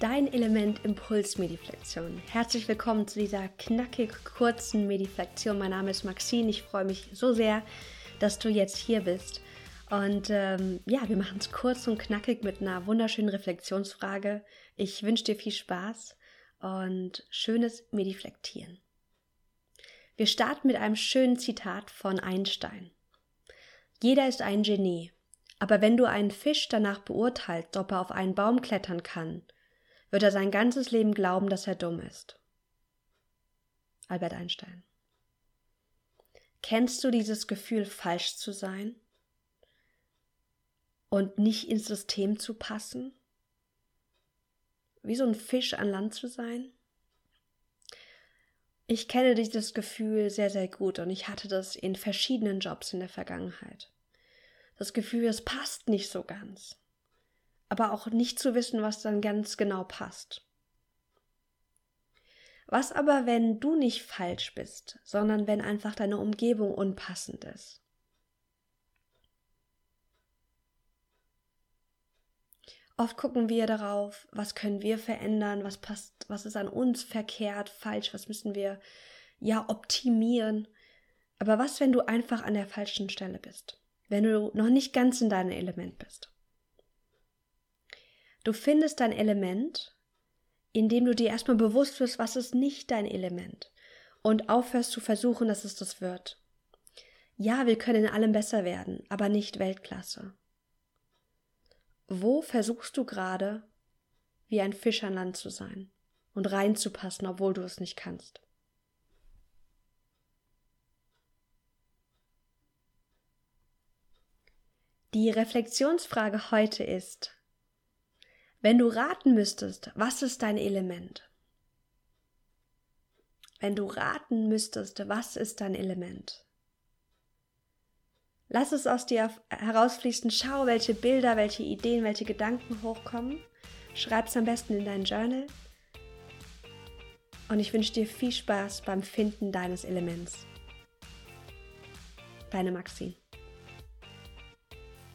dein Element Impulsmediflexion. Herzlich willkommen zu dieser knackig kurzen Mediflexion. Mein Name ist Maxine. Ich freue mich so sehr, dass du jetzt hier bist. Und ähm, ja, wir machen es kurz und knackig mit einer wunderschönen Reflexionsfrage. Ich wünsche dir viel Spaß und schönes Mediflektieren. Wir starten mit einem schönen Zitat von Einstein. Jeder ist ein Genie, aber wenn du einen Fisch danach beurteilst, ob er auf einen Baum klettern kann, wird er sein ganzes Leben glauben, dass er dumm ist. Albert Einstein. Kennst du dieses Gefühl, falsch zu sein und nicht ins System zu passen? Wie so ein Fisch an Land zu sein? Ich kenne dieses Gefühl sehr, sehr gut und ich hatte das in verschiedenen Jobs in der Vergangenheit. Das Gefühl, es passt nicht so ganz aber auch nicht zu wissen, was dann ganz genau passt. Was aber, wenn du nicht falsch bist, sondern wenn einfach deine Umgebung unpassend ist? Oft gucken wir darauf, was können wir verändern, was passt, was ist an uns verkehrt, falsch, was müssen wir ja optimieren. Aber was, wenn du einfach an der falschen Stelle bist? Wenn du noch nicht ganz in deinem Element bist? Du findest dein Element, indem du dir erstmal bewusst wirst, was ist nicht dein Element und aufhörst zu versuchen, dass es das wird. Ja, wir können in allem besser werden, aber nicht Weltklasse. Wo versuchst du gerade, wie ein Fisch an Land zu sein und reinzupassen, obwohl du es nicht kannst? Die Reflexionsfrage heute ist, wenn du raten müsstest, was ist dein Element? Wenn du raten müsstest, was ist dein Element? Lass es aus dir herausfließen, schau, welche Bilder, welche Ideen, welche Gedanken hochkommen. Schreib es am besten in dein Journal. Und ich wünsche dir viel Spaß beim Finden deines Elements. Deine Maxine.